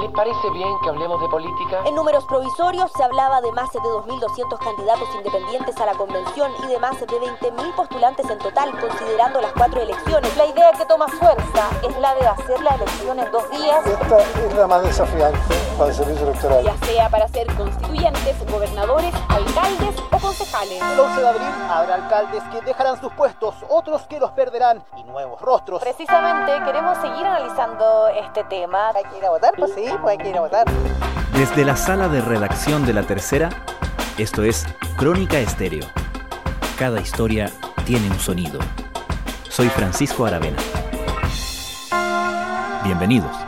¿Le parece bien que hablemos de política? En números provisorios se hablaba de más de 2.200 candidatos independientes a la convención y de más de 20.000 postulantes en total, considerando las cuatro elecciones. La idea que toma fuerza es la de hacer la elección en dos días. Esta es la más desafiante para el servicio electoral. Ya sea para ser constituyentes, gobernadores, alcaldes o concejales. El 11 de abril habrá alcaldes que dejarán sus puestos, otros que los perderán y nuevos rostros. Precisamente queremos seguir analizando este tema. ¿Hay que ir a votar? Pues sí, pues hay que ir a votar. Desde la sala de redacción de La Tercera, esto es Crónica Estéreo. Cada historia tiene un sonido. Soy Francisco Aravena. Bienvenidos.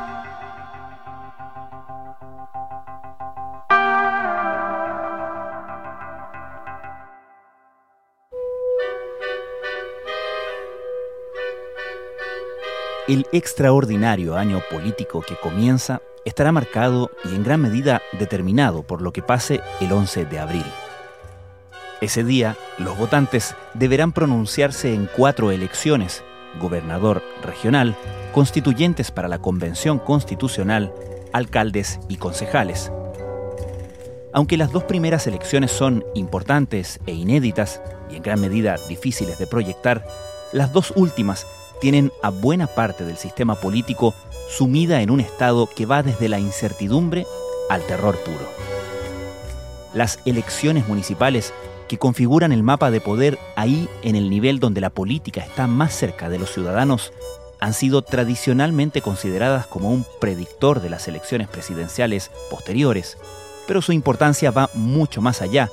El extraordinario año político que comienza estará marcado y en gran medida determinado por lo que pase el 11 de abril. Ese día, los votantes deberán pronunciarse en cuatro elecciones, gobernador regional, constituyentes para la Convención Constitucional, alcaldes y concejales. Aunque las dos primeras elecciones son importantes e inéditas y en gran medida difíciles de proyectar, las dos últimas tienen a buena parte del sistema político sumida en un estado que va desde la incertidumbre al terror puro. Las elecciones municipales que configuran el mapa de poder ahí en el nivel donde la política está más cerca de los ciudadanos han sido tradicionalmente consideradas como un predictor de las elecciones presidenciales posteriores, pero su importancia va mucho más allá,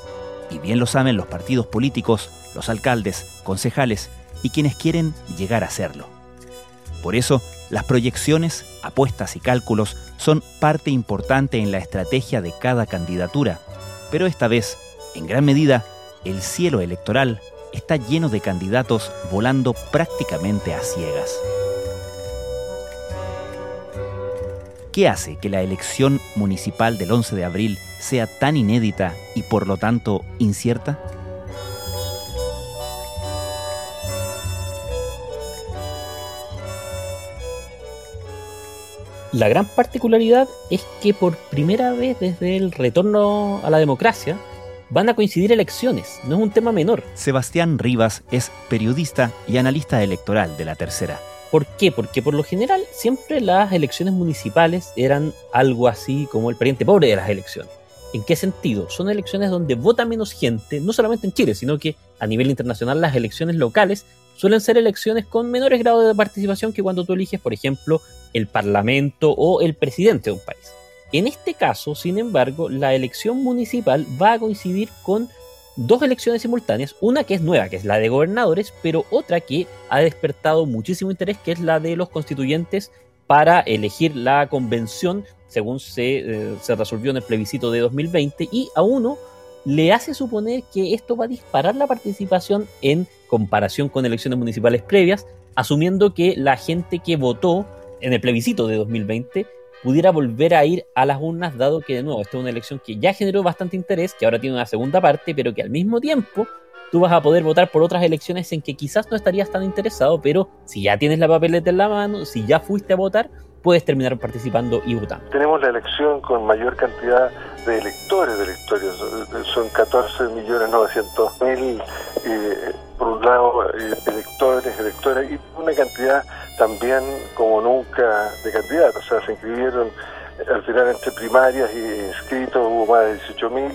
y bien lo saben los partidos políticos, los alcaldes, concejales y quienes quieren llegar a serlo. Por eso, las proyecciones, apuestas y cálculos son parte importante en la estrategia de cada candidatura, pero esta vez, en gran medida, el cielo electoral está lleno de candidatos volando prácticamente a ciegas. ¿Qué hace que la elección municipal del 11 de abril sea tan inédita y por lo tanto incierta? La gran particularidad es que por primera vez desde el retorno a la democracia van a coincidir elecciones, no es un tema menor. Sebastián Rivas es periodista y analista electoral de la tercera. ¿Por qué? Porque por lo general siempre las elecciones municipales eran algo así como el pariente pobre de las elecciones. ¿En qué sentido? Son elecciones donde vota menos gente, no solamente en Chile, sino que a nivel internacional las elecciones locales suelen ser elecciones con menores grados de participación que cuando tú eliges, por ejemplo, el parlamento o el presidente de un país. En este caso, sin embargo, la elección municipal va a coincidir con dos elecciones simultáneas, una que es nueva, que es la de gobernadores, pero otra que ha despertado muchísimo interés, que es la de los constituyentes para elegir la convención, según se, eh, se resolvió en el plebiscito de 2020, y a uno le hace suponer que esto va a disparar la participación en comparación con elecciones municipales previas, asumiendo que la gente que votó en el plebiscito de 2020 pudiera volver a ir a las urnas, dado que de nuevo esta es una elección que ya generó bastante interés, que ahora tiene una segunda parte, pero que al mismo tiempo tú vas a poder votar por otras elecciones en que quizás no estarías tan interesado, pero si ya tienes la papeleta en la mano, si ya fuiste a votar, puedes terminar participando y votando. Tenemos la elección con mayor cantidad de electores de la historia, son 14 millones 900 mil, eh, por un lado, eh, electores, electoras, y una cantidad también como nunca de candidatos, o sea, se inscribieron al final entre primarias y inscritos hubo más de 18 mil.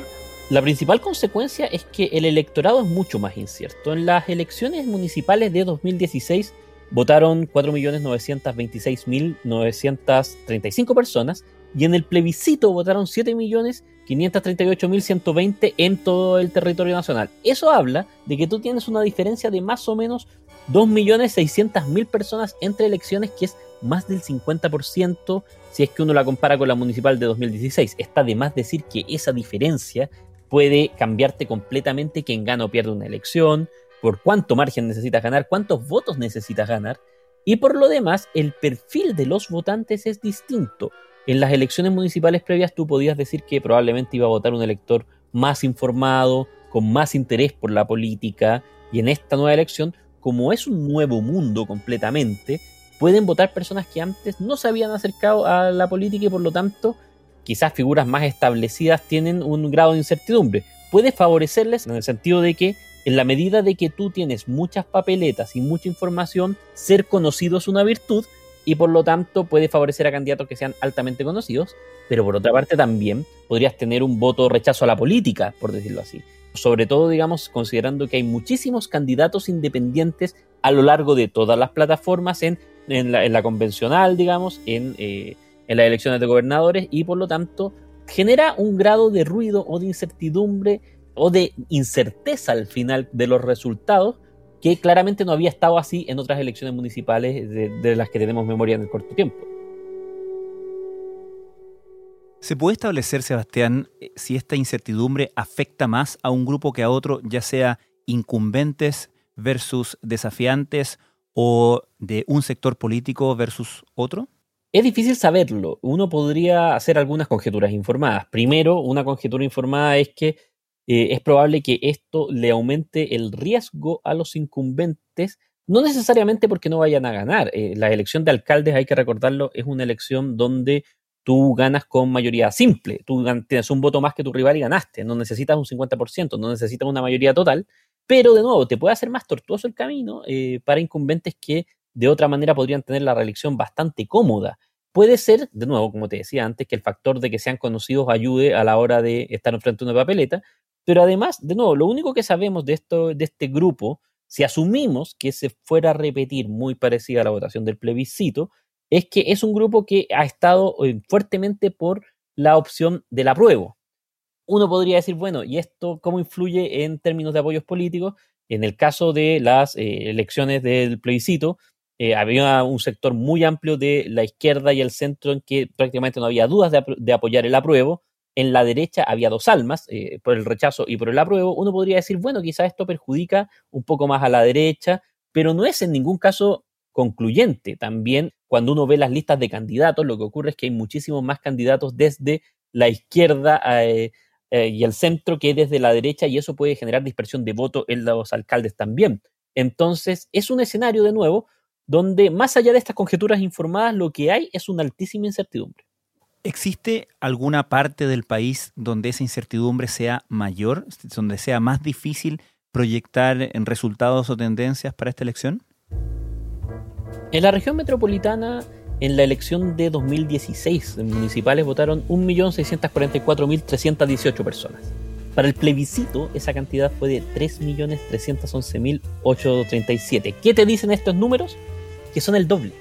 La principal consecuencia es que el electorado es mucho más incierto. En las elecciones municipales de 2016 votaron 4.926.935 personas y en el plebiscito votaron 7.538.120 en todo el territorio nacional. Eso habla de que tú tienes una diferencia de más o menos 2.600.000 personas entre elecciones, que es más del 50% si es que uno la compara con la municipal de 2016. Está de más decir que esa diferencia puede cambiarte completamente quién gana o pierde una elección, por cuánto margen necesitas ganar, cuántos votos necesitas ganar. Y por lo demás, el perfil de los votantes es distinto. En las elecciones municipales previas tú podías decir que probablemente iba a votar un elector más informado, con más interés por la política, y en esta nueva elección, como es un nuevo mundo completamente, pueden votar personas que antes no se habían acercado a la política y por lo tanto quizás figuras más establecidas tienen un grado de incertidumbre. Puede favorecerles en el sentido de que en la medida de que tú tienes muchas papeletas y mucha información, ser conocido es una virtud y por lo tanto puede favorecer a candidatos que sean altamente conocidos, pero por otra parte también podrías tener un voto rechazo a la política, por decirlo así. Sobre todo, digamos, considerando que hay muchísimos candidatos independientes a lo largo de todas las plataformas en, en, la, convencional, digamos, en, eh, en las elecciones de gobernadores y por lo tanto genera un grado de ruido o de incertidumbre o de incerteza al final de los resultados que claramente no había estado así en otras elecciones municipales de, las que tenemos memoria en el corto tiempo. ¿Se puede establecer, Sebastián, eh, si esta incertidumbre afecta más a un grupo que a otro, ya sea incumbentes versus desafiantes o de un sector político versus otro? Es difícil saberlo. Uno podría hacer algunas conjeturas informadas. Primero, una conjetura informada es que eh, es probable que esto le aumente el riesgo a los incumbentes, no necesariamente porque no vayan a ganar. Eh, la elección de alcaldes, hay que recordarlo, es una elección donde tú ganas con mayoría simple. Tú tienes un voto más que tu rival y ganaste. No necesitas un 50%, no necesitas una mayoría total. Pero de nuevo, te puede hacer más tortuoso el camino eh, para incumbentes que de otra manera podrían tener la reelección bastante cómoda. Puede ser, de nuevo, como te decía antes, que el factor de que sean conocidos ayude a la hora de estar enfrente de una papeleta, pero además, de nuevo, lo único que sabemos de, esto, de este grupo, si asumimos que se fuera a repetir muy parecida a la votación del plebiscito, es que es un grupo que ha estado eh, fuertemente por la opción del apruebo. Uno podría decir, bueno, ¿y esto cómo influye en términos de apoyos políticos? En el caso de las eh, elecciones del plebiscito, eh, había un sector muy amplio de la izquierda y el centro en que prácticamente no había dudas de, de apoyar el apruebo, en la derecha había dos almas, eh, por el rechazo y por el apruebo, uno podría decir, bueno, quizás esto perjudica un poco más a la derecha, pero no es en ningún caso concluyente. También cuando uno ve las listas de candidatos, lo que ocurre es que hay muchísimos más candidatos desde la izquierda eh, eh, y el centro que desde la derecha y eso puede generar dispersión de voto en los alcaldes también. Entonces, es un escenario de nuevo donde más allá de estas conjeturas informadas, lo que hay es una altísima incertidumbre. ¿Existe alguna parte del país donde esa incertidumbre sea mayor, donde sea más difícil proyectar en resultados o tendencias para esta elección? En la región metropolitana, en la elección de 2016, municipales votaron 1.644.318 personas. Para el plebiscito, esa cantidad fue de 3.311.837. ¿Qué te dicen estos números? Que son el doble.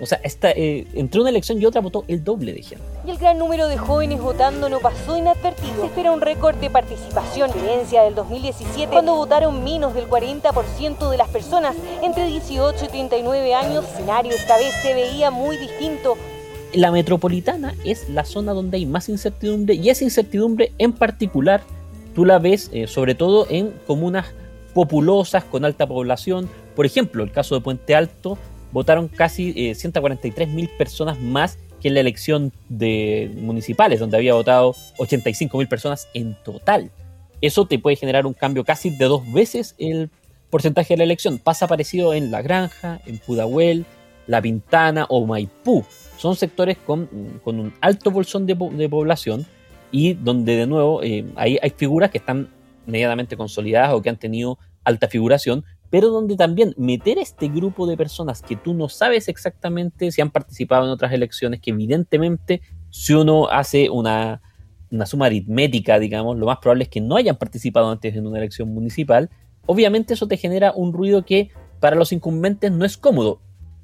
O sea, esta, eh, entre una elección y otra votó el doble de gente. Y el gran número de jóvenes votando no pasó inadvertido. Se espera un récord de participación, diferencia del 2017, cuando votaron menos del 40% de las personas entre 18 y 39 años. El escenario esta vez se veía muy distinto. La metropolitana es la zona donde hay más incertidumbre y esa incertidumbre en particular tú la ves eh, sobre todo en comunas populosas con alta población. Por ejemplo, el caso de Puente Alto votaron casi 143 eh, mil personas más que en la elección de municipales, donde había votado 85 mil personas en total. Eso te puede generar un cambio casi de dos veces el porcentaje de la elección. Pasa parecido en La Granja, en Pudahuel, La Pintana o Maipú. Son sectores con, un alto bolsón de, población y donde de nuevo eh, hay figuras que están medianamente consolidadas o que han tenido alta figuración, pero donde también meter este grupo de personas que tú no sabes exactamente si han participado en otras elecciones, que evidentemente si uno hace una, suma aritmética, digamos, lo más probable es que no hayan participado antes en una elección municipal, obviamente eso te genera un ruido que para los incumbentes no es cómodo.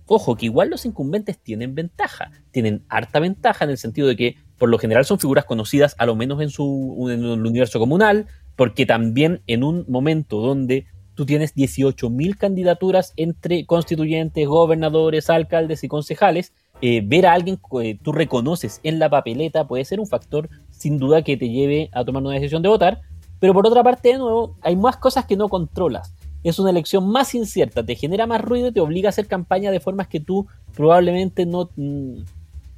Ojo, que igual los incumbentes tienen ventaja, tienen harta ventaja en el sentido de que por lo general son figuras conocidas a lo menos en, su, en el universo comunal, porque también en un momento donde tú tienes 18.000 candidaturas entre constituyentes, gobernadores, alcaldes y concejales. Eh, ver a alguien que tú reconoces en la papeleta puede ser un factor sin duda que te lleve a tomar una decisión de votar, pero por otra parte, de nuevo, hay más cosas que no controlas. Es una elección más incierta, te genera más ruido y te obliga a hacer campaña de formas que tú probablemente no, mm,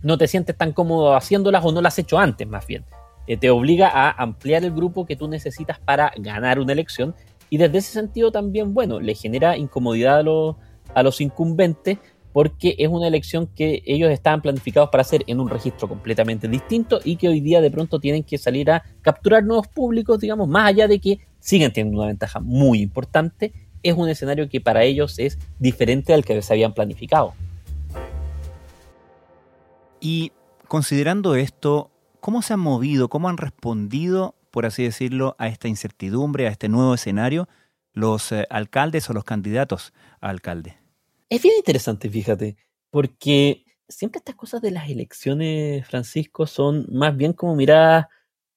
no te sientes tan cómodo haciéndolas o no las has hecho antes, más bien. Eh, te obliga a ampliar el grupo que tú necesitas para ganar una elección y desde ese sentido también, bueno, le genera incomodidad a los, a los incumbentes, porque es una elección que ellos estaban planificados para hacer en un registro completamente distinto y que hoy día de pronto tienen que salir a capturar nuevos públicos, digamos, más allá de que siguen teniendo una ventaja muy importante, es un escenario que para ellos es diferente al que se habían planificado. Y considerando esto, ¿cómo se han movido, cómo han respondido, por así decirlo, a esta incertidumbre, a este nuevo escenario, los eh, alcaldes o los candidatos a alcalde? Es bien interesante, fíjate, porque siempre estas cosas de las elecciones, Francisco, son más bien como miradas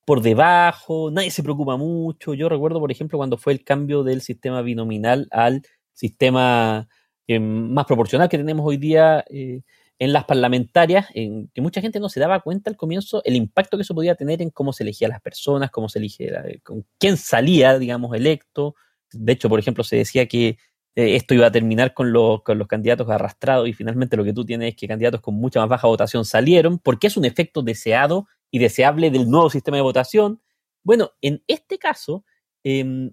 por debajo, nadie se preocupa mucho. Yo recuerdo, por ejemplo, cuando fue el cambio del sistema binominal al sistema eh, más proporcional que tenemos hoy día eh, en las parlamentarias, en que mucha gente no se daba cuenta al comienzo el impacto que eso podía tener en cómo se elegían las personas, cómo se elegía, con quién salía, digamos, electo. De hecho, por ejemplo, se decía que eh, esto iba a terminar con los, con los candidatos arrastrados y finalmente lo que tú tienes es que candidatos con mucha más baja votación salieron porque es un efecto deseado y deseable del nuevo sistema de votación. Bueno, en este caso, eh,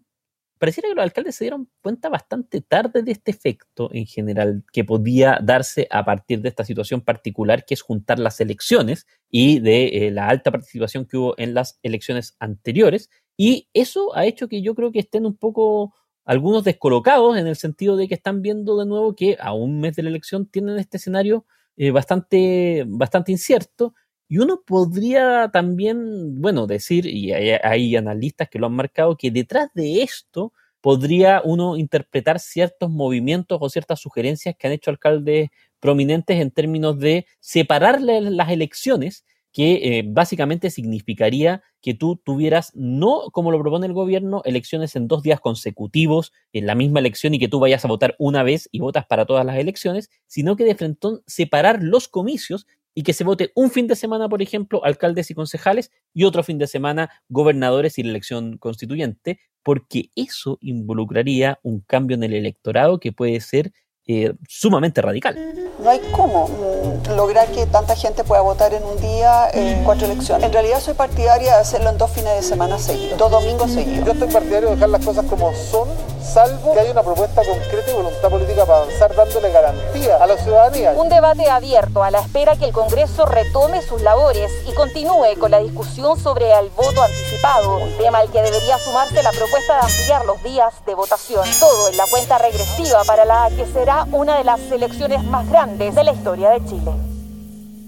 pareciera que los alcaldes se dieron cuenta bastante tarde de este efecto en general que podía darse a partir de esta situación particular que es juntar las elecciones y de eh, la alta participación que hubo en las elecciones anteriores. Y eso ha hecho que yo creo que estén un poco algunos descolocados en el sentido de que están viendo de nuevo que a un mes de la elección tienen este escenario eh, bastante, bastante incierto. Y uno podría también, bueno, decir, y hay, analistas que lo han marcado, que detrás de esto podría uno interpretar ciertos movimientos o ciertas sugerencias que han hecho alcaldes prominentes en términos de separarle las elecciones que eh, básicamente significaría que tú tuvieras, no como lo propone el gobierno, elecciones en dos días consecutivos en la misma elección y que tú vayas a votar una vez y votas para todas las elecciones, sino que de frente separar los comicios y que se vote un fin de semana, por ejemplo, alcaldes y concejales y otro fin de semana gobernadores y la elección constituyente, porque eso involucraría un cambio en el electorado que puede ser eh, sumamente radical. No hay cómo mm, lograr que tanta gente pueda votar en un día en cuatro elecciones. En realidad soy partidaria de hacerlo en dos fines de semana seguidos, dos domingos seguidos. Yo estoy partidario de dejar las cosas como son, salvo que haya una propuesta concreta y voluntad política para avanzar dándole garantía a la ciudadanía. Un debate abierto a la espera que el Congreso retome sus labores y continúe con la discusión sobre el voto anticipado, un tema al que debería sumarse la propuesta de ampliar los días de votación. Todo en la cuenta regresiva para la que será una de las elecciones más grandes de la historia de Chile.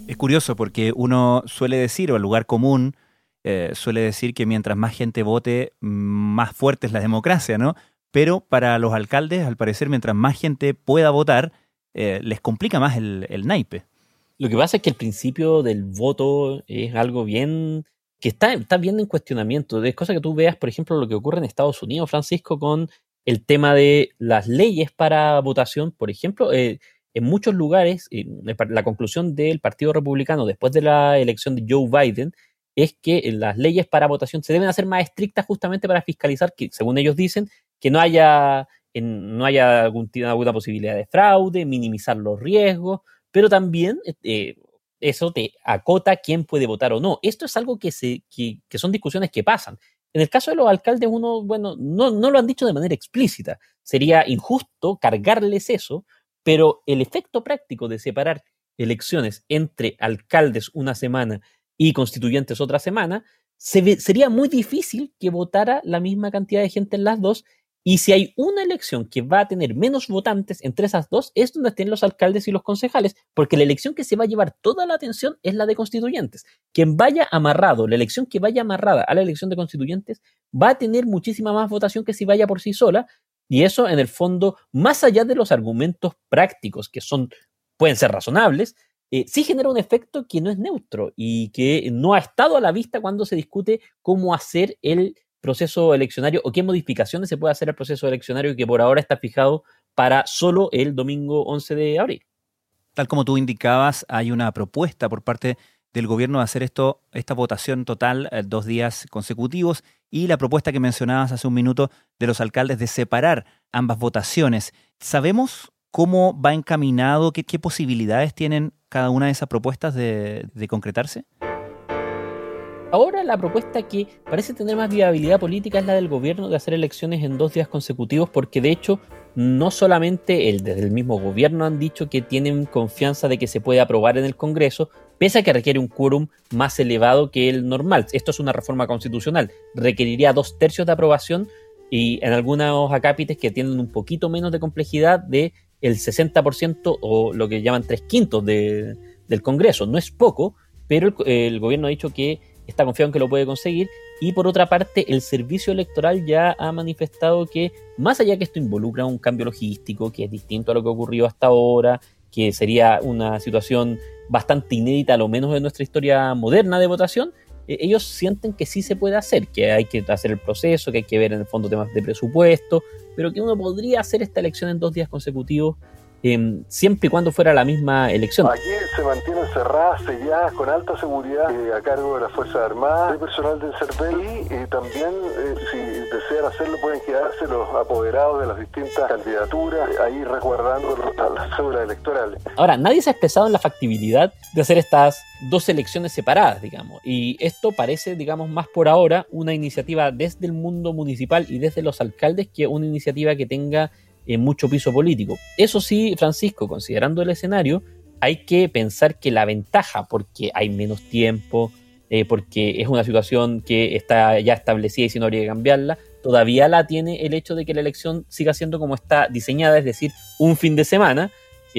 Es curioso porque uno suele decir, o el lugar común eh, suele decir que mientras más gente vote, más fuerte es la democracia, ¿no? Pero para los alcaldes, al parecer, mientras más gente pueda votar, eh, les complica más el, naipe. Lo que pasa es que el principio del voto es algo bien que está, está bien en cuestionamiento. Es cosa que tú veas, por ejemplo, lo que ocurre en Estados Unidos, Francisco, con el tema de las leyes para votación, por ejemplo, eh, en muchos lugares, la conclusión del Partido Republicano después de la elección de Joe Biden es que las leyes para votación se deben hacer más estrictas justamente para fiscalizar que, según ellos dicen, que no haya, no haya alguna posibilidad de fraude, minimizar los riesgos, pero también eh, eso te acota quién puede votar o no. Esto es algo que, se, que son discusiones que pasan. En el caso de los alcaldes, uno, bueno, no, no lo han dicho de manera explícita. Sería injusto cargarles eso, pero el efecto práctico de separar elecciones entre alcaldes una semana y constituyentes otra semana, sería muy difícil que votara la misma cantidad de gente en las dos y si hay una elección que va a tener menos votantes entre esas dos, es donde estén los alcaldes y los concejales, porque la elección que se va a llevar toda la atención es la de constituyentes. Quien vaya amarrado, la elección que vaya amarrada a la elección de constituyentes, va a tener muchísima más votación que si vaya por sí sola, y eso en el fondo, más allá de los argumentos prácticos que son, pueden ser razonables, eh, sí genera un efecto que no es neutro y que no ha estado a la vista cuando se discute cómo hacer el proceso eleccionario o qué modificaciones se puede hacer al proceso eleccionario que por ahora está fijado para solo el domingo 11 de abril. Tal como tú indicabas, hay una propuesta por parte del gobierno de hacer esto, esta votación total eh, dos días consecutivos y la propuesta que mencionabas hace un minuto de los alcaldes de separar ambas votaciones. ¿Sabemos cómo va encaminado, qué, posibilidades tienen cada una de esas propuestas de concretarse? Ahora la propuesta que parece tener más viabilidad política es la del gobierno de hacer elecciones en dos días consecutivos, porque de hecho no solamente el, desde el mismo gobierno han dicho que tienen confianza de que se puede aprobar en el Congreso, pese a que requiere un quórum más elevado que el normal. Esto es una reforma constitucional, requeriría dos tercios de aprobación y en algunos acápites que tienen un poquito menos de complejidad de el 60% o lo que llaman tres quintos de, del Congreso. No es poco, pero el gobierno ha dicho que está confiado en que lo puede conseguir. Y por otra parte, el servicio electoral ya ha manifestado que, más allá que esto involucra un cambio logístico, que es distinto a lo que ocurrió hasta ahora, que sería una situación bastante inédita, a lo menos en nuestra historia moderna de votación, eh, ellos sienten que sí se puede hacer, que hay que hacer el proceso, que hay que ver en el fondo temas de presupuesto, pero que uno podría hacer esta elección en dos días consecutivos eh, siempre y cuando fuera la misma elección. Aquí se mantienen cerradas, selladas, con alta seguridad eh, a cargo de las Fuerzas Armadas, de personal del CERVEL y eh, también, eh, si desean hacerlo, pueden quedarse los apoderados de las distintas candidaturas ahí resguardando las cédulas electorales. Ahora, nadie se ha expresado en la factibilidad de hacer estas dos elecciones separadas, digamos, y esto parece, digamos, más por ahora una iniciativa desde el mundo municipal y desde los alcaldes que una iniciativa que tenga en mucho piso político. Eso sí, Francisco, considerando el escenario, hay que pensar que la ventaja, porque hay menos tiempo, eh, porque es una situación que está ya establecida y si no habría que cambiarla, todavía la tiene el hecho de que la elección siga siendo como está diseñada, es decir, un fin de semana,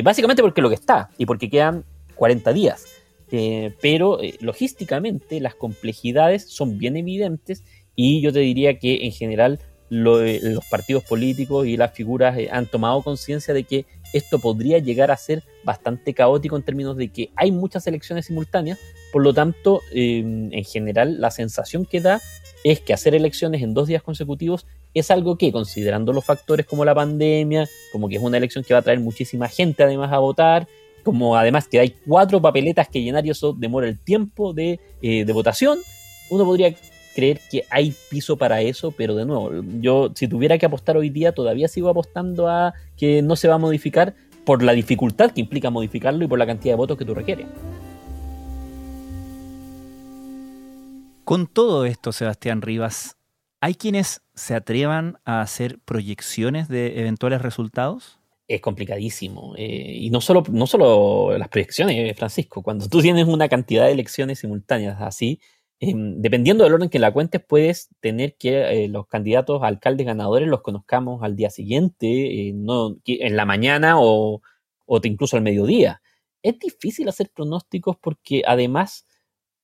básicamente porque lo que está y porque quedan 40 días. Eh, pero eh, logísticamente las complejidades son bien evidentes y yo te diría que en general lo, los partidos políticos y las figuras eh, han tomado conciencia de que esto podría llegar a ser bastante caótico en términos de que hay muchas elecciones simultáneas, por lo tanto, eh, en general, la sensación que da es que hacer elecciones en dos días consecutivos es algo que, considerando los factores como la pandemia, como que es una elección que va a traer muchísima gente además a votar, como además que hay cuatro papeletas que llenar y eso demora el tiempo de, eh, de votación, uno podría creer que hay piso para eso, pero de nuevo, yo si tuviera que apostar hoy día, todavía sigo apostando a que no se va a modificar por la dificultad que implica modificarlo y por la cantidad de votos que tú requieres. Con todo esto, Sebastián Rivas, ¿hay quienes se atrevan a hacer proyecciones de eventuales resultados? Es complicadísimo. Eh, y no solo, no solo las proyecciones, Francisco. Cuando tú tienes una cantidad de elecciones simultáneas así, eh, dependiendo del orden que la cuentes, puedes tener que eh, los candidatos a alcaldes ganadores los conozcamos al día siguiente, eh, no, en la mañana o, o incluso al mediodía. Es difícil hacer pronósticos porque además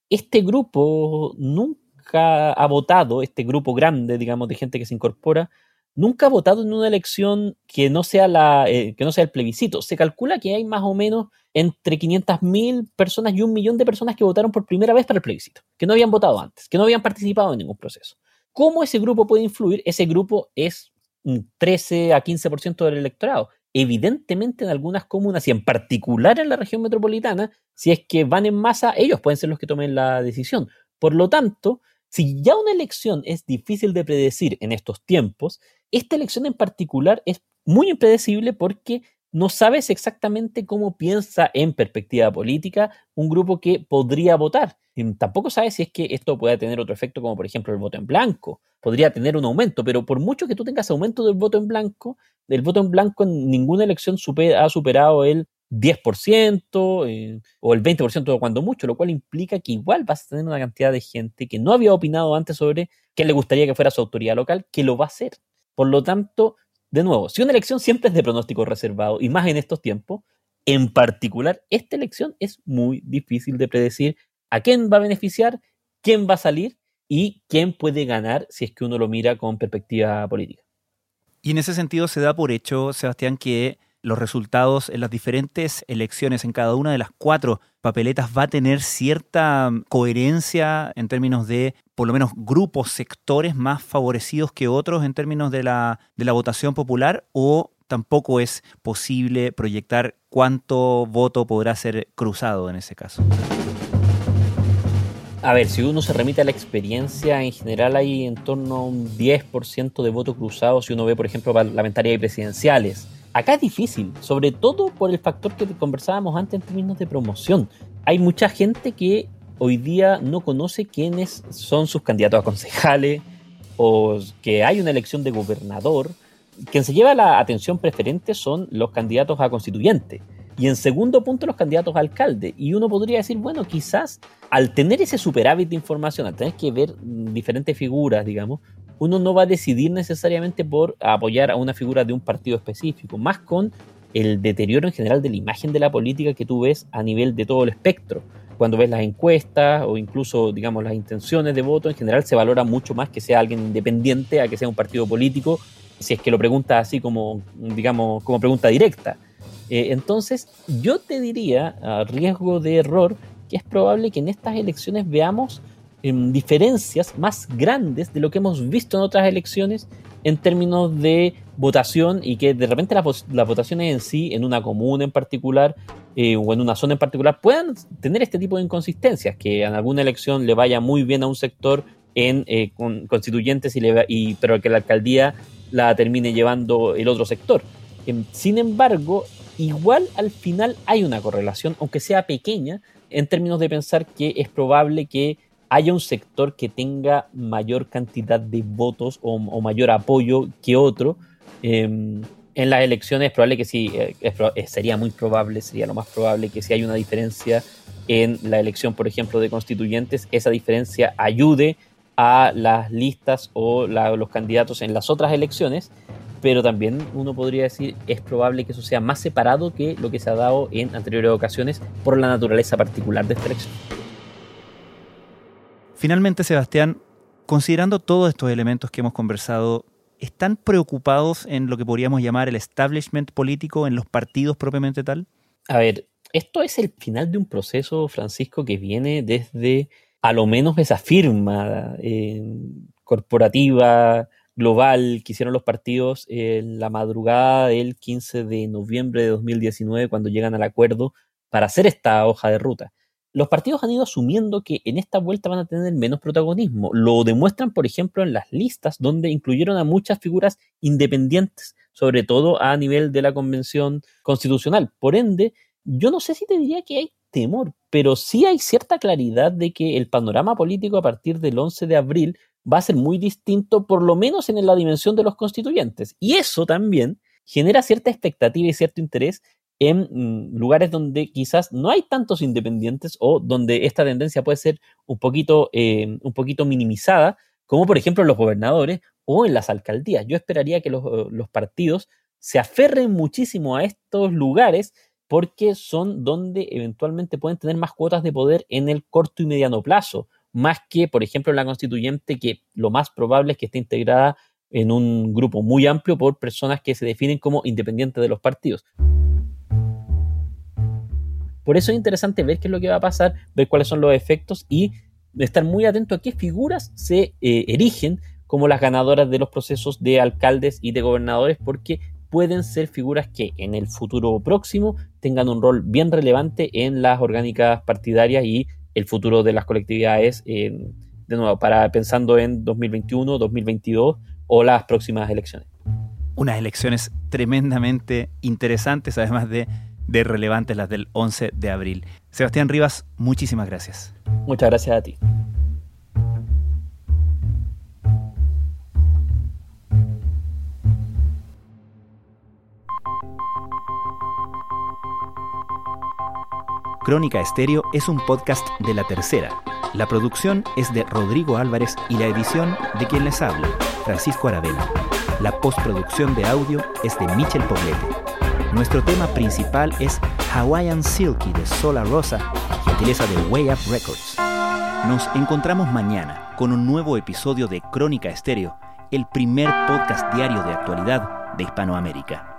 este grupo nunca ha votado, este grupo grande, digamos, de gente que se incorpora, nunca ha votado en una elección que no sea, la, eh, que no sea el plebiscito. Se calcula que hay más o menos entre 500.000 personas y un millón de personas que votaron por primera vez para el plebiscito, que no habían votado antes, que no habían participado en ningún proceso. ¿Cómo ese grupo puede influir? Ese grupo es un 13 a 15% del electorado. Evidentemente en algunas comunas y en particular en la región metropolitana, si es que van en masa, ellos pueden ser los que tomen la decisión. Por lo tanto, si ya una elección es difícil de predecir en estos tiempos, esta elección en particular es muy impredecible porque no sabes exactamente cómo piensa en perspectiva política un grupo que podría votar. Y tampoco sabes si es que esto puede tener otro efecto, como por ejemplo el voto en blanco. Podría tener un aumento, pero por mucho que tú tengas aumento del voto en blanco, el voto en blanco en ninguna elección ha superado el 10% eh, o el 20% cuando mucho, lo cual implica que igual vas a tener una cantidad de gente que no había opinado antes sobre qué le gustaría que fuera su autoridad local, que lo va a hacer. Por lo tanto, de nuevo, si una elección siempre es de pronóstico reservado, y más en estos tiempos, en particular, esta elección es muy difícil de predecir a quién va a beneficiar, quién va a salir y quién puede ganar si es que uno lo mira con perspectiva política. Y en ese sentido se da por hecho, Sebastián, que los resultados en las diferentes elecciones en cada una de las cuatro papeletas va a tener cierta coherencia en términos de por lo menos grupos, sectores más favorecidos que otros en términos de la, de la votación popular o tampoco es posible proyectar cuánto voto podrá ser cruzado en ese caso. A ver, si uno se remite a la experiencia, en general hay en torno a un 10% de votos cruzados si uno ve, por ejemplo, parlamentarias y presidenciales. Acá es difícil, sobre todo por el factor que conversábamos antes en términos de promoción. Hay mucha gente que hoy día no conoce quiénes son sus candidatos a concejales o que hay una elección de gobernador quien se lleva la atención preferente son los candidatos a constituyente. Y en segundo punto, los candidatos a alcalde. Y uno podría decir, bueno, quizás al tener ese superávit de información, al tener que ver diferentes figuras, digamos, uno no va a decidir necesariamente por apoyar a una figura de un partido específico, más con el deterioro en general de la imagen de la política que tú ves a nivel de todo el espectro. Cuando ves las encuestas o incluso, digamos, las intenciones de voto, en general se valora mucho más que sea alguien independiente a que sea un partido político, si es que lo pregunta así como, digamos, como pregunta directa. Eh, entonces, yo te diría, a riesgo de error, que es probable que en estas elecciones veamos em, diferencias más grandes de lo que hemos visto en otras elecciones en términos de votación y que de repente las, votaciones en sí, en una comuna en particular eh, o en una zona en particular, puedan tener este tipo de inconsistencias, que en alguna elección le vaya muy bien a un sector en eh, constituyentes, y, y pero que la alcaldía la termine llevando el otro sector. Em, sin embargo, igual al final hay una correlación, aunque sea pequeña, en términos de pensar que es probable que haya un sector que tenga mayor cantidad de votos o, mayor apoyo que otro. Em, en las elecciones es probable que sí, eh, eh, sería muy probable, sería lo más probable que si hay una diferencia en la elección, por ejemplo, de constituyentes, esa diferencia ayude a las listas o los candidatos en las otras elecciones pero también uno podría decir es probable que eso sea más separado que lo que se ha dado en anteriores ocasiones por la naturaleza particular de esta elección. Finalmente, Sebastián, considerando todos estos elementos que hemos conversado, ¿están preocupados en lo que podríamos llamar el establishment político en los partidos propiamente tal? A ver, esto es el final de un proceso, Francisco, que viene desde a lo menos esa firma eh, corporativa global que hicieron los partidos en la madrugada del 15 de noviembre de 2019 cuando llegan al acuerdo para hacer esta hoja de ruta. Los partidos han ido asumiendo que en esta vuelta van a tener menos protagonismo. Lo demuestran, por ejemplo, en las listas donde incluyeron a muchas figuras independientes, sobre todo a nivel de la Convención Constitucional. Por ende, yo no sé si te diría que hay temor, pero sí hay cierta claridad de que el panorama político a partir del 11 de abril va a ser muy distinto, por lo menos en la dimensión de los constituyentes. Y eso también genera cierta expectativa y cierto interés en mm, lugares donde quizás no hay tantos independientes o donde esta tendencia puede ser un poquito, eh, un poquito minimizada, como por ejemplo en los gobernadores o en las alcaldías. Yo esperaría que los, los partidos se aferren muchísimo a estos lugares porque son donde eventualmente pueden tener más cuotas de poder en el corto y mediano plazo más que, por ejemplo, la constituyente, que lo más probable es que esté integrada en un grupo muy amplio por personas que se definen como independientes de los partidos. Por eso es interesante ver qué es lo que va a pasar, ver cuáles son los efectos y estar muy atento a qué figuras se eh, erigen como las ganadoras de los procesos de alcaldes y de gobernadores, porque pueden ser figuras que en el futuro próximo tengan un rol bien relevante en las orgánicas partidarias y el futuro de las colectividades, de nuevo, para pensando en 2021, 2022 o las próximas elecciones. Unas elecciones tremendamente interesantes, además de, de relevantes las del 11 de abril. Sebastián Rivas, muchísimas gracias. Muchas gracias a ti. Crónica Estéreo es un podcast de La Tercera. La producción es de Rodrigo Álvarez y la edición de quien les habla, Francisco Aravena. La postproducción de audio es de Michel Poblete. Nuestro tema principal es Hawaiian Silky de Sola Rosa, gentileza de Way Up Records. Nos encontramos mañana con un nuevo episodio de Crónica Estéreo, el primer podcast diario de actualidad de Hispanoamérica.